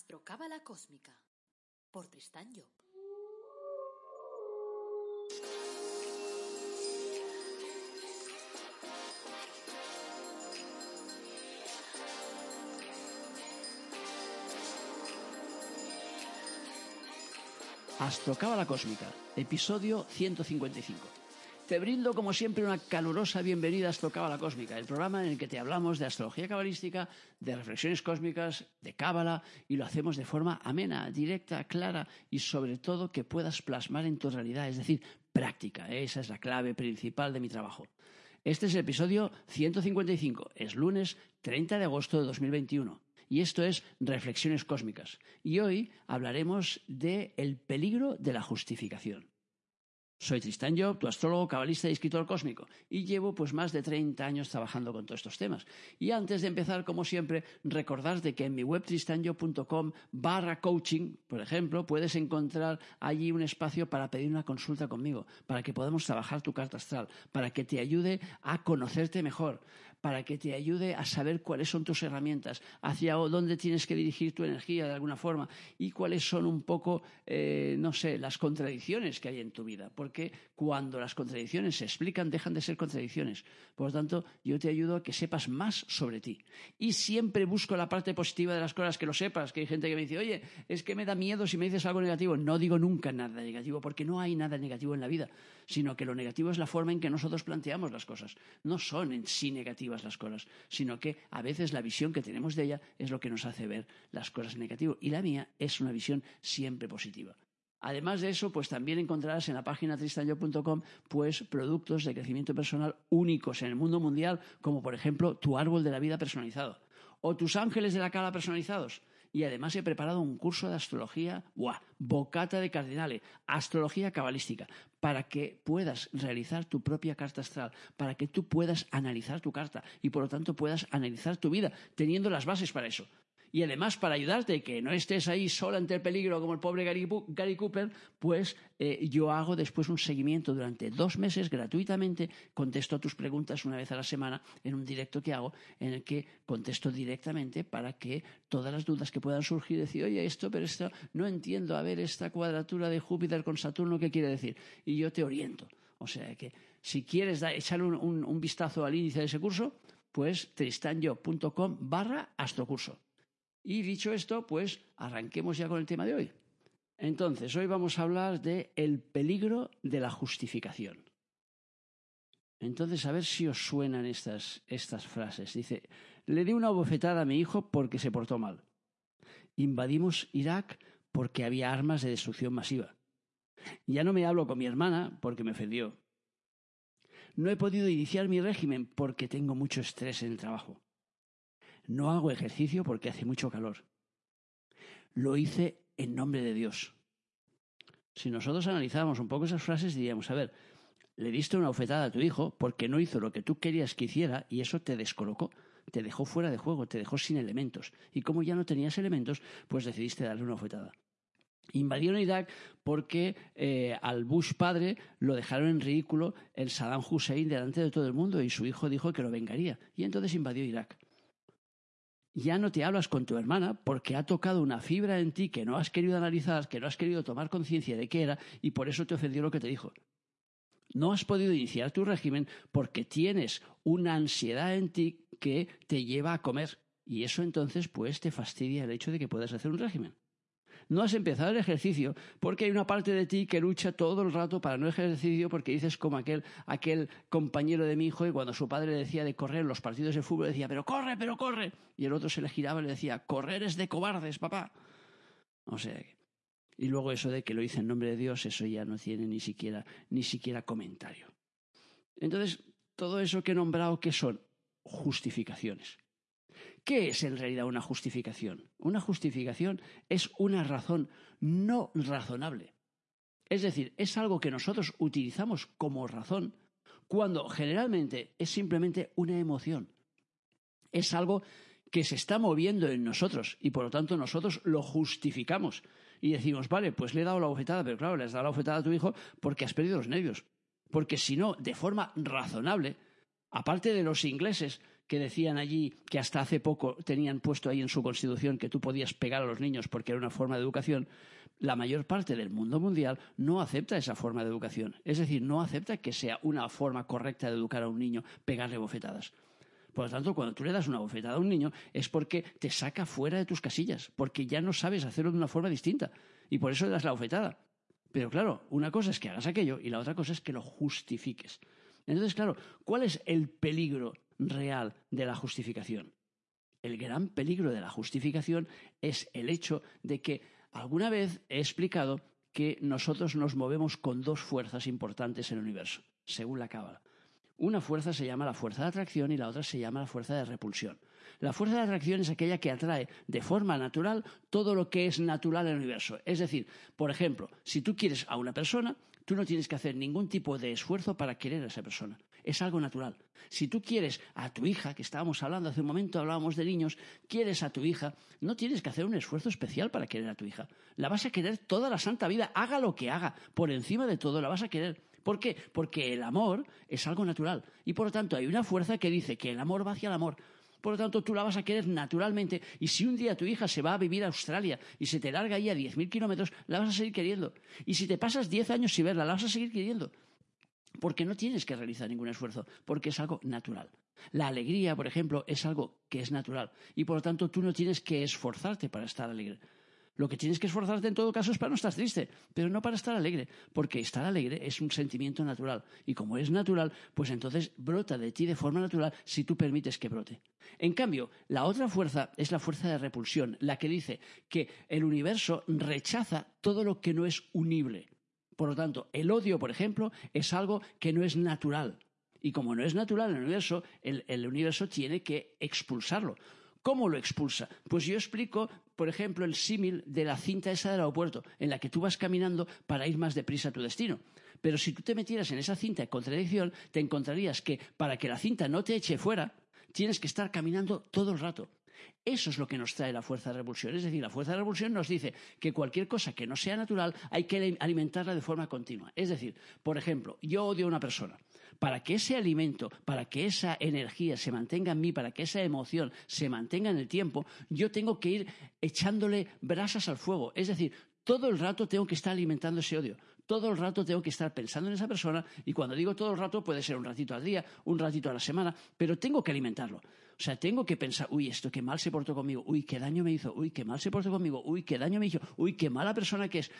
Astrocábala Cósmica por Tristán Job. Astrocábala Cósmica, episodio 155. Te brindo, como siempre, una calurosa bienvenida a Astrocábala Cósmica, el programa en el que te hablamos de astrología cabalística, de reflexiones cósmicas, de cábala, y lo hacemos de forma amena, directa, clara y, sobre todo, que puedas plasmar en tu realidad, es decir, práctica. Esa es la clave principal de mi trabajo. Este es el episodio 155, es lunes 30 de agosto de 2021 y esto es Reflexiones Cósmicas. Y hoy hablaremos de el peligro de la justificación. Soy Tristan Job, tu astrólogo, cabalista y escritor cósmico, y llevo pues más de 30 años trabajando con todos estos temas. Y antes de empezar, como siempre, recordarte que en mi web tristanjob.com barra coaching, por ejemplo, puedes encontrar allí un espacio para pedir una consulta conmigo, para que podamos trabajar tu carta astral, para que te ayude a conocerte mejor, para que te ayude a saber cuáles son tus herramientas, hacia dónde tienes que dirigir tu energía de alguna forma y cuáles son un poco, eh, no sé, las contradicciones que hay en tu vida. Cuando las contradicciones se explican, dejan de ser contradicciones. Por lo tanto, yo te ayudo a que sepas más sobre ti. Y siempre busco la parte positiva de las cosas, que lo sepas, que hay gente que me dice, oye, es que me da miedo si me dices algo negativo. No digo nunca nada negativo, porque no hay nada negativo en la vida, sino que lo negativo es la forma en que nosotros planteamos las cosas. No son en sí negativas las cosas, sino que a veces la visión que tenemos de ella es lo que nos hace ver las cosas negativas. Y la mía es una visión siempre positiva. Además de eso, pues también encontrarás en la página tristanyo.com pues productos de crecimiento personal únicos en el mundo mundial, como por ejemplo tu árbol de la vida personalizado o tus ángeles de la cara personalizados y además he preparado un curso de astrología, ¡buah! Bocata de cardinales, astrología cabalística, para que puedas realizar tu propia carta astral, para que tú puedas analizar tu carta y por lo tanto puedas analizar tu vida, teniendo las bases para eso y además para ayudarte que no estés ahí sola ante el peligro como el pobre Gary, Cooper, pues eh, yo hago después un seguimiento durante dos meses gratuitamente, contesto a tus preguntas una vez a la semana en un directo que hago en el que contesto directamente para que todas las dudas que puedan surgir, decir, oye, esto, pero esto no entiendo, a ver, esta cuadratura de Júpiter con Saturno, ¿qué quiere decir? Y yo te oriento. O sea que si quieres echarle un, un vistazo al índice de ese curso, pues tristanyo.com barra astrocurso. Y dicho esto, pues arranquemos ya con el tema de hoy. Entonces, hoy vamos a hablar de el peligro de la justificación. Entonces, a ver si os suenan estas, estas frases. Dice, le di una bofetada a mi hijo porque se portó mal. Invadimos Irak porque había armas de destrucción masiva. Ya no me hablo con mi hermana porque me ofendió. No he podido iniciar mi régimen porque tengo mucho estrés en el trabajo. No hago ejercicio porque hace mucho calor. Lo hice en nombre de Dios. Si nosotros analizáramos un poco esas frases, diríamos, a ver, le diste una ofetada a tu hijo porque no hizo lo que tú querías que hiciera y eso te descolocó, te dejó fuera de juego, te dejó sin elementos. Y como ya no tenías elementos, pues decidiste darle una ofetada. Invadieron Irak porque eh, al Bush padre lo dejaron en ridículo el Saddam Hussein delante de todo el mundo y su hijo dijo que lo vengaría. Y entonces invadió Irak ya no te hablas con tu hermana porque ha tocado una fibra en ti que no has querido analizar, que no has querido tomar conciencia de qué era y por eso te ofendió lo que te dijo. No has podido iniciar tu régimen porque tienes una ansiedad en ti que te lleva a comer y eso entonces pues te fastidia el hecho de que puedas hacer un régimen no has empezado el ejercicio porque hay una parte de ti que lucha todo el rato para no ejercicio porque dices como aquel, aquel compañero de mi hijo y cuando su padre le decía de correr los partidos de fútbol decía, pero corre, pero corre. Y el otro se le giraba y le decía, correr es de cobardes, papá. O sea, y luego eso de que lo hice en nombre de Dios, eso ya no tiene ni siquiera, ni siquiera comentario. Entonces, todo eso que he nombrado, ¿qué son? Justificaciones. ¿Qué es en realidad una justificación? Una justificación es una razón no razonable. Es decir, es algo que nosotros utilizamos como razón cuando generalmente es simplemente una emoción. Es algo que se está moviendo en nosotros y por lo tanto nosotros lo justificamos y decimos, vale, pues le he dado la bofetada, pero claro, le has dado la bofetada a tu hijo porque has perdido los nervios. Porque si no, de forma razonable, aparte de los ingleses que decían allí que hasta hace poco tenían puesto ahí en su constitución que tú podías pegar a los niños porque era una forma de educación, la mayor parte del mundo mundial no acepta esa forma de educación. Es decir, no acepta que sea una forma correcta de educar a un niño pegarle bofetadas. Por lo tanto, cuando tú le das una bofetada a un niño es porque te saca fuera de tus casillas, porque ya no sabes hacerlo de una forma distinta. Y por eso le das la bofetada. Pero claro, una cosa es que hagas aquello y la otra cosa es que lo justifiques. Entonces, claro, ¿cuál es el peligro real de la justificación? El gran peligro de la justificación es el hecho de que alguna vez he explicado que nosotros nos movemos con dos fuerzas importantes en el universo, según la Cábala. Una fuerza se llama la fuerza de atracción y la otra se llama la fuerza de repulsión. La fuerza de atracción es aquella que atrae de forma natural todo lo que es natural en el universo. Es decir, por ejemplo, si tú quieres a una persona, tú no tienes que hacer ningún tipo de esfuerzo para querer a esa persona. Es algo natural. Si tú quieres a tu hija, que estábamos hablando hace un momento, hablábamos de niños, quieres a tu hija, no tienes que hacer un esfuerzo especial para querer a tu hija. La vas a querer toda la santa vida, haga lo que haga, por encima de todo la vas a querer. ¿Por qué? Porque el amor es algo natural. Y por lo tanto hay una fuerza que dice que el amor va hacia el amor. Por lo tanto, tú la vas a querer naturalmente. Y si un día tu hija se va a vivir a Australia y se te larga ahí a 10.000 kilómetros, la vas a seguir queriendo. Y si te pasas 10 años sin verla, la vas a seguir queriendo. Porque no tienes que realizar ningún esfuerzo, porque es algo natural. La alegría, por ejemplo, es algo que es natural. Y por lo tanto, tú no tienes que esforzarte para estar alegre. Lo que tienes que esforzarte en todo caso es para no estar triste, pero no para estar alegre, porque estar alegre es un sentimiento natural. Y como es natural, pues entonces brota de ti de forma natural si tú permites que brote. En cambio, la otra fuerza es la fuerza de repulsión, la que dice que el universo rechaza todo lo que no es unible. Por lo tanto, el odio, por ejemplo, es algo que no es natural. Y como no es natural en el universo, el, universo tiene que expulsarlo. ¿Cómo lo expulsa? Pues yo explico, por ejemplo, el símil de la cinta esa del aeropuerto, en la que tú vas caminando para ir más deprisa a tu destino. Pero si tú te metieras en esa cinta de contradicción, te encontrarías que para que la cinta no te eche fuera, tienes que estar caminando todo el rato. Eso es lo que nos trae la fuerza de repulsión. Es decir, la fuerza de repulsión nos dice que cualquier cosa que no sea natural hay que alimentarla de forma continua. Es decir, por ejemplo, yo odio a una persona para que ese alimento, para que esa energía se mantenga en mí, para que esa emoción se mantenga en el tiempo, yo tengo que ir echándole brasas al fuego. Es decir, todo el rato tengo que estar alimentando ese odio. Todo el rato tengo que estar pensando en esa persona y cuando digo todo el rato puede ser un ratito al día, un ratito a la semana, pero tengo que alimentarlo. O sea, tengo que pensar, uy, esto qué mal se portó conmigo, uy, qué daño me hizo, uy, qué mal se portó conmigo, uy, qué daño me hizo, uy, qué mala persona que es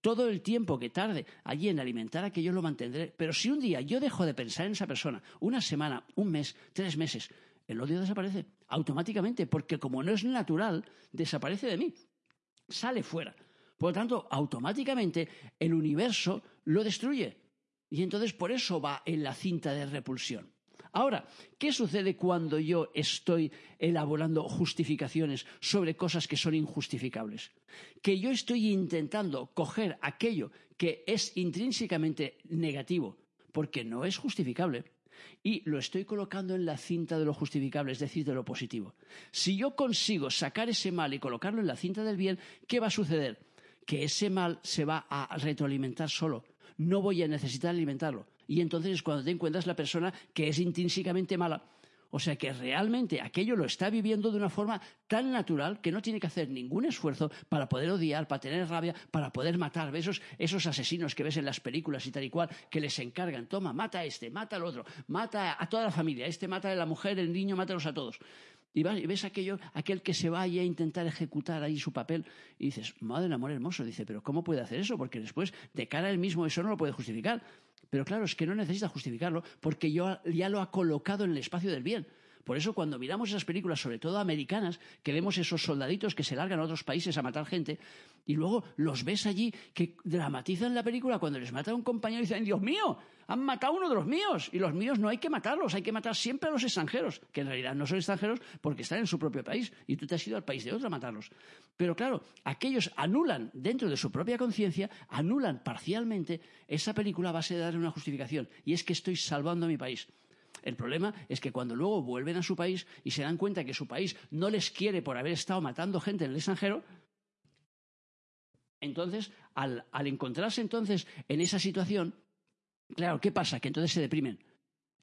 todo el tiempo que tarde allí en alimentar a que yo lo mantendré. Pero si un día yo dejo de pensar en esa persona, una semana, un mes, tres meses, el odio desaparece automáticamente, porque como no es natural, desaparece de mí, sale fuera. Por lo tanto, automáticamente el universo lo destruye. Y entonces por eso va en la cinta de repulsión. Ahora, ¿qué sucede cuando yo estoy elaborando justificaciones sobre cosas que son injustificables? Que yo estoy intentando coger aquello que es intrínsecamente negativo, porque no es justificable, y lo estoy colocando en la cinta de lo justificable, es decir, de lo positivo. Si yo consigo sacar ese mal y colocarlo en la cinta del bien, ¿qué va a suceder? Que ese mal se va a retroalimentar solo. No voy a necesitar alimentarlo y entonces es cuando te encuentras la persona que es intrínsecamente mala. O sea que realmente aquello lo está viviendo de una forma tan natural que no tiene que hacer ningún esfuerzo para poder odiar, para tener rabia, para poder matar. Esos, esos asesinos que ves en las películas y tal y cual, que les encargan, toma, mata a este, mata al otro, mata a toda la familia, este mata a la mujer, el niño, mátalos a todos. Y ves aquello, aquel que se vaya a intentar ejecutar ahí su papel y dices, madre del amor hermoso, dice, pero ¿cómo puede hacer eso? Porque después, de cara a él mismo, eso no lo puede justificar. Pero claro, es que no necesita justificarlo porque ya lo ha colocado en el espacio del bien. Por eso cuando miramos esas películas, sobre todo americanas, que vemos esos soldaditos que se largan a otros países a matar gente, y luego los ves allí que dramatizan la película cuando les mata a un compañero y dicen, Dios mío, han matado a uno de los míos. Y los míos no hay que matarlos, hay que matar siempre a los extranjeros, que en realidad no son extranjeros porque están en su propio país y tú te has ido al país de otro a matarlos. Pero claro, aquellos anulan dentro de su propia conciencia, anulan parcialmente esa película a base de darle una justificación. Y es que estoy salvando a mi país. El problema es que cuando luego vuelven a su país y se dan cuenta que su país no les quiere por haber estado matando gente en el extranjero, entonces, al, encontrarse entonces en esa situación, claro, ¿qué pasa? Que entonces se deprimen,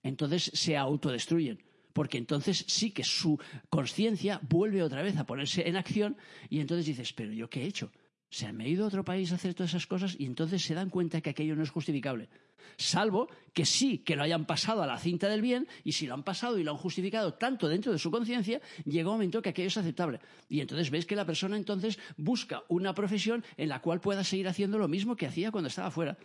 entonces se autodestruyen, porque entonces sí que su conciencia vuelve otra vez a ponerse en acción y entonces dices, pero yo qué he hecho? Se han ido a otro país a hacer todas esas cosas y entonces se dan cuenta que aquello no es justificable. Salvo que sí que lo hayan pasado a la cinta del bien y si lo han pasado y lo han justificado tanto dentro de su conciencia, llega un momento que aquello es aceptable. Y entonces ves que la persona entonces busca una profesión en la cual pueda seguir haciendo lo mismo que hacía cuando estaba fuera.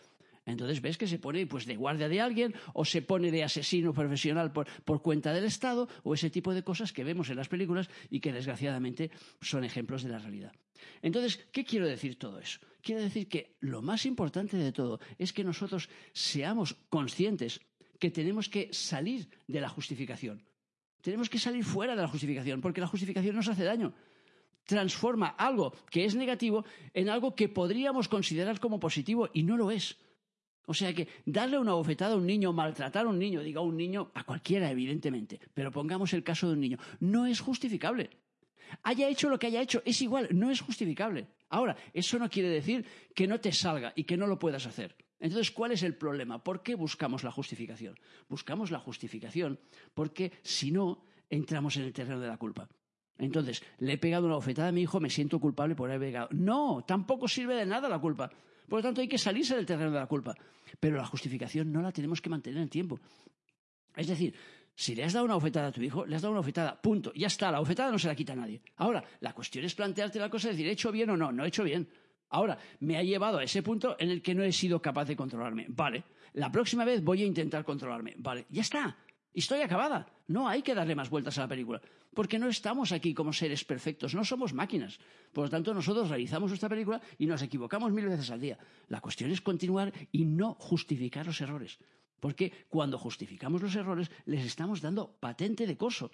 Entonces ves que se pone pues de guardia de alguien o se pone de asesino profesional por, cuenta del Estado o ese tipo de cosas que vemos en las películas y que desgraciadamente son ejemplos de la realidad. Entonces, ¿qué quiero decir todo eso? Quiero decir que lo más importante de todo es que nosotros seamos conscientes que tenemos que salir de la justificación. Tenemos que salir fuera de la justificación, porque la justificación nos hace daño transforma algo que es negativo en algo que podríamos considerar como positivo y no lo es. O sea que darle una bofetada a un niño, maltratar a un niño, diga a un niño, a cualquiera evidentemente, pero pongamos el caso de un niño, no es justificable. Haya hecho lo que haya hecho, es igual, no es justificable. Ahora, eso no quiere decir que no te salga y que no lo puedas hacer. Entonces, ¿cuál es el problema? ¿Por qué buscamos la justificación? Buscamos la justificación porque si no, entramos en el terreno de la culpa. Entonces, le he pegado una bofetada a mi hijo, me siento culpable por haber pegado. No, tampoco sirve de nada la culpa. Por lo tanto, hay que salirse del terreno de la culpa. Pero la justificación no la tenemos que mantener en el tiempo. Es decir, si le has dado una bofetada a tu hijo, le has dado una bofetada, punto, ya está, la bofetada no se la quita a nadie. Ahora, la cuestión es plantearte la cosa y decir, ¿he hecho bien o no? No he hecho bien. Ahora, me ha llevado a ese punto en el que no he sido capaz de controlarme. Vale, la próxima vez voy a intentar controlarme. Vale, ya está. Historia acabada. No hay que darle más vueltas a la película. Porque no estamos aquí como seres perfectos, no somos máquinas. Por lo tanto, nosotros realizamos nuestra película y nos equivocamos mil veces al día. La cuestión es continuar y no justificar los errores. Porque cuando justificamos los errores, les estamos dando patente de coso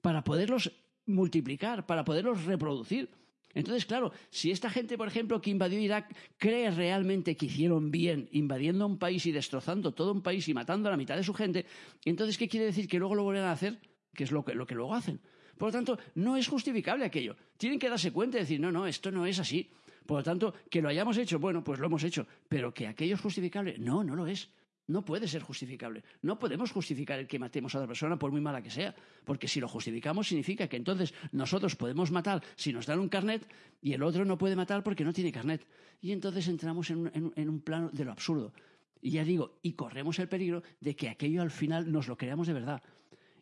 para poderlos multiplicar, para poderlos reproducir. Entonces, claro, si esta gente, por ejemplo, que invadió Irak, cree realmente que hicieron bien invadiendo un país y destrozando todo un país y matando a la mitad de su gente, entonces, ¿qué quiere decir? ¿Que luego lo vuelven a hacer? Que es lo que, lo que luego hacen. Por lo tanto, no es justificable aquello. Tienen que darse cuenta y decir, no, no, esto no es así. Por lo tanto, que lo hayamos hecho, bueno, pues lo hemos hecho. Pero que aquello es justificable, no, no lo es. No puede ser justificable. No podemos justificar el que matemos a otra persona por muy mala que sea, porque si lo justificamos significa que entonces nosotros podemos matar si nos dan un carnet y el otro no puede matar porque no tiene carnet. Y entonces entramos en un, en un plano de lo absurdo. Y ya digo, y corremos el peligro de que aquello al final nos lo creamos de verdad.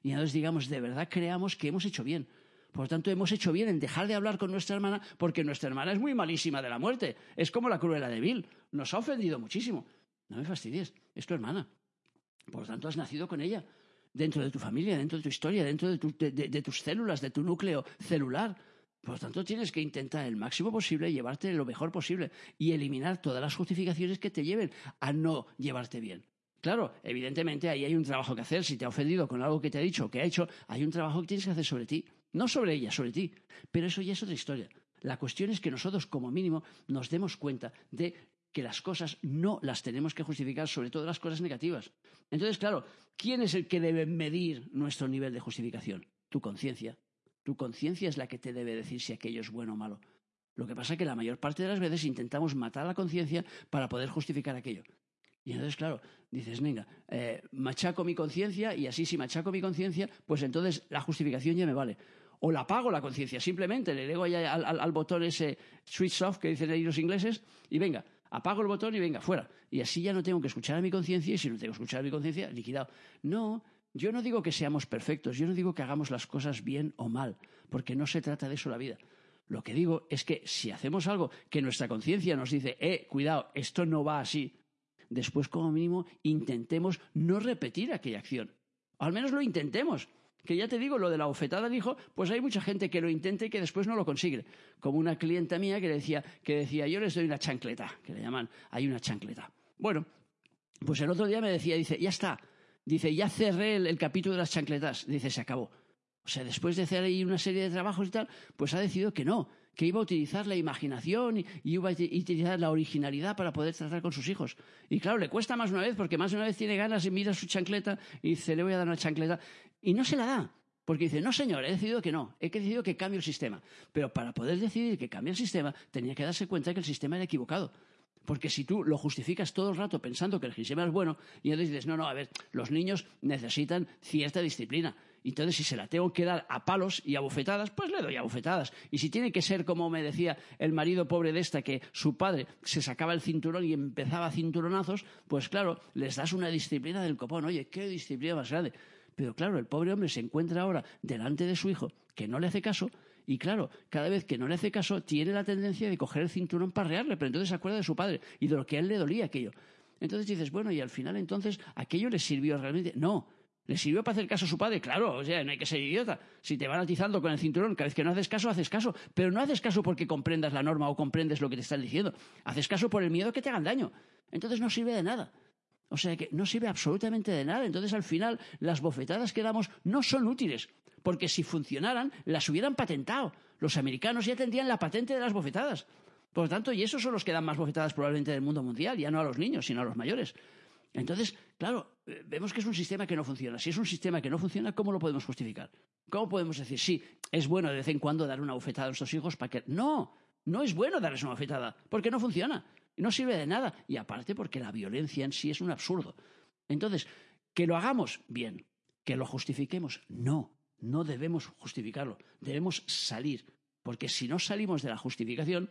Y entonces digamos, de verdad creamos que hemos hecho bien. Por lo tanto, hemos hecho bien en dejar de hablar con nuestra hermana porque nuestra hermana es muy malísima de la muerte. Es como la cruela de Bill. Nos ha ofendido muchísimo. No me fastidies, es tu hermana. Por lo tanto, has nacido con ella, dentro de tu familia, dentro de tu historia, dentro de, tus células, de tu núcleo celular. Por lo tanto, tienes que intentar el máximo posible llevarte lo mejor posible y eliminar todas las justificaciones que te lleven a no llevarte bien. Claro, evidentemente ahí hay un trabajo que hacer. Si te ha ofendido con algo que te ha dicho o que ha hecho, hay un trabajo que tienes que hacer sobre ti. No sobre ella, sobre ti. Pero eso ya es otra historia. La cuestión es que nosotros, como mínimo, nos demos cuenta de que las cosas no las tenemos que justificar, sobre todo las cosas negativas. Entonces, claro, ¿quién es el que debe medir nuestro nivel de justificación? Tu conciencia. Tu conciencia es la que te debe decir si aquello es bueno o malo. Lo que pasa es que la mayor parte de las veces intentamos matar la conciencia para poder justificar aquello. Y entonces, claro, dices, venga, eh, machaco mi conciencia y así si machaco mi conciencia, pues entonces la justificación ya me vale. O la apago la conciencia, simplemente le digo ya al, al, botón ese switch off que dicen ahí los ingleses y venga, apago el botón y venga, fuera. Y así ya no tengo que escuchar a mi conciencia y si no tengo que escuchar a mi conciencia, liquidado. No, yo no digo que seamos perfectos, yo no digo que hagamos las cosas bien o mal, porque no se trata de eso la vida. Lo que digo es que si hacemos algo que nuestra conciencia nos dice, eh, cuidado, esto no va así, después como mínimo intentemos no repetir aquella acción. al menos lo intentemos. Que ya te digo, lo de la bofetada al hijo, pues hay mucha gente que lo intenta y que después no lo consigue. Como una clienta mía que decía, que decía, yo les doy una chancleta, que le llaman, hay una chancleta. Bueno, pues el otro día me decía, dice, ya está. Dice, ya cerré el, capítulo de las chancletas. Dice, se acabó. O sea, después de hacer ahí una serie de trabajos y tal, pues ha decidido que no, que iba a utilizar la imaginación y, iba a utilizar la originalidad para poder tratar con sus hijos. Y claro, le cuesta más una vez porque más de una vez tiene ganas y mira su chancleta y dice, le voy a dar una chancleta. Y no se la da. Porque dice, no señor, he decidido que no, he decidido que cambie el sistema. Pero para poder decidir que cambie el sistema, tenía que darse cuenta que el sistema era equivocado. Porque si tú lo justificas todo el rato pensando que el sistema es bueno, y entonces dices, no, no, a ver, los niños necesitan cierta disciplina. Entonces, si se la tengo que dar a palos y a bofetadas, pues le doy a bofetadas. Y si tiene que ser, como me decía el marido pobre de esta, que su padre se sacaba el cinturón y empezaba a cinturonazos, pues claro, les das una disciplina del copón. Oye, qué disciplina más grande. Pero claro, el pobre hombre se encuentra ahora delante de su hijo, que no le hace caso, y claro, cada vez que no le hace caso, tiene la tendencia de coger el cinturón para rearle, pero entonces se acuerda de su padre y de lo que a él le dolía aquello. Entonces dices, bueno, y al final entonces, ¿aquello le sirvió realmente? No, ¿Le sirvió para hacer caso a su padre? Claro, o sea, no hay que ser idiota. Si te van atizando con el cinturón, cada vez que no haces caso, haces caso. Pero no haces caso porque comprendas la norma o comprendes lo que te están diciendo. Haces caso por el miedo que te hagan daño. Entonces no sirve de nada. O sea que no sirve absolutamente de nada. Entonces al final las bofetadas que damos no son útiles. Porque si funcionaran, las hubieran patentado. Los americanos ya tendrían la patente de las bofetadas. Por lo tanto, y esos son los que dan más bofetadas probablemente del mundo mundial, ya no a los niños, sino a los mayores. Entonces, claro, eh, vemos que es un sistema que no funciona. Si es un sistema que no funciona, ¿cómo lo podemos justificar? ¿Cómo podemos decir, sí, es bueno de vez en cuando dar una bofetada a nuestros hijos para que... No, no es bueno darles una bofetada, porque no funciona, no sirve de nada. Y aparte porque la violencia en sí es un absurdo. Entonces, que lo hagamos, bien. Que lo justifiquemos, no. No debemos justificarlo, debemos salir. Porque si no salimos de la justificación,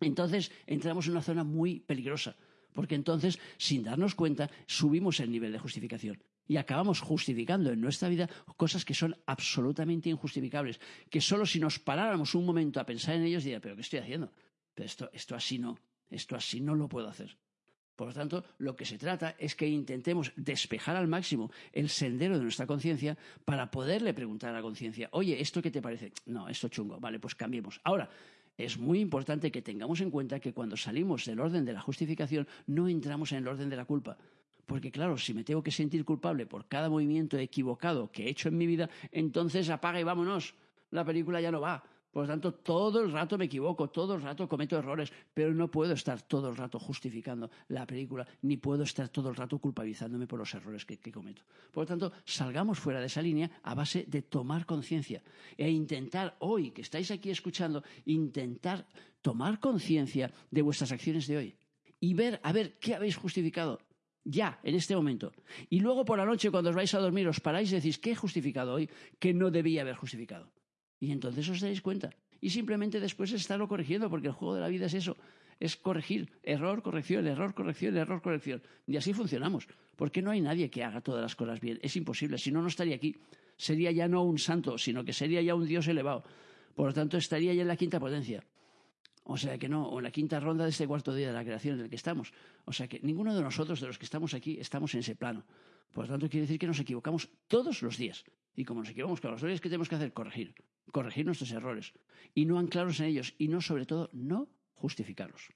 entonces entramos en una zona muy peligrosa porque entonces, sin darnos cuenta, subimos el nivel de justificación y acabamos justificando en nuestra vida cosas que son absolutamente injustificables, que solo si nos paráramos un momento a pensar en ellos diría, pero ¿qué estoy haciendo? Pero esto, esto así no, esto así no lo puedo hacer. Por lo tanto, lo que se trata es que intentemos despejar al máximo el sendero de nuestra conciencia para poderle preguntar a la conciencia, oye, ¿esto qué te parece? No, esto chungo, vale, pues cambiemos. Ahora, es muy importante que tengamos en cuenta que cuando salimos del orden de la justificación no entramos en el orden de la culpa. Porque claro, si me tengo que sentir culpable por cada movimiento equivocado que he hecho en mi vida, entonces apaga y vámonos. La película ya no va. Por lo tanto, todo el rato me equivoco, todo el rato cometo errores, pero no puedo estar todo el rato justificando la película, ni puedo estar todo el rato culpabilizándome por los errores que, cometo. Por lo tanto, salgamos fuera de esa línea a base de tomar conciencia e intentar, hoy que estáis aquí escuchando, intentar tomar conciencia de vuestras acciones de hoy y ver, a ver, ¿qué habéis justificado? ya, en este momento. Y luego por la noche, cuando os vais a dormir, os paráis y decís, ¿qué he justificado hoy que no debía haber justificado? Y entonces os daréis cuenta. Y simplemente después estarlo corrigiendo, porque el juego de la vida es eso. Es corregir, error, corrección, error, corrección, error, corrección. Y así funcionamos. Porque no hay nadie que haga todas las cosas bien. Es imposible. Si no, no estaría aquí. Sería ya no un santo, sino que sería ya un Dios elevado. Por lo tanto, estaría ya en la quinta potencia. O sea que no, o en la quinta ronda de este cuarto día de la creación en el que estamos. O sea que ninguno de nosotros, de los que estamos aquí, estamos en ese plano. Por lo tanto, quiere decir que nos equivocamos todos los días. Y como nos equivocamos todos los días, ¿qué tenemos que hacer? Corregir corregir nuestros errores y no anclarnos en ellos y no, sobre todo, no justificarlos.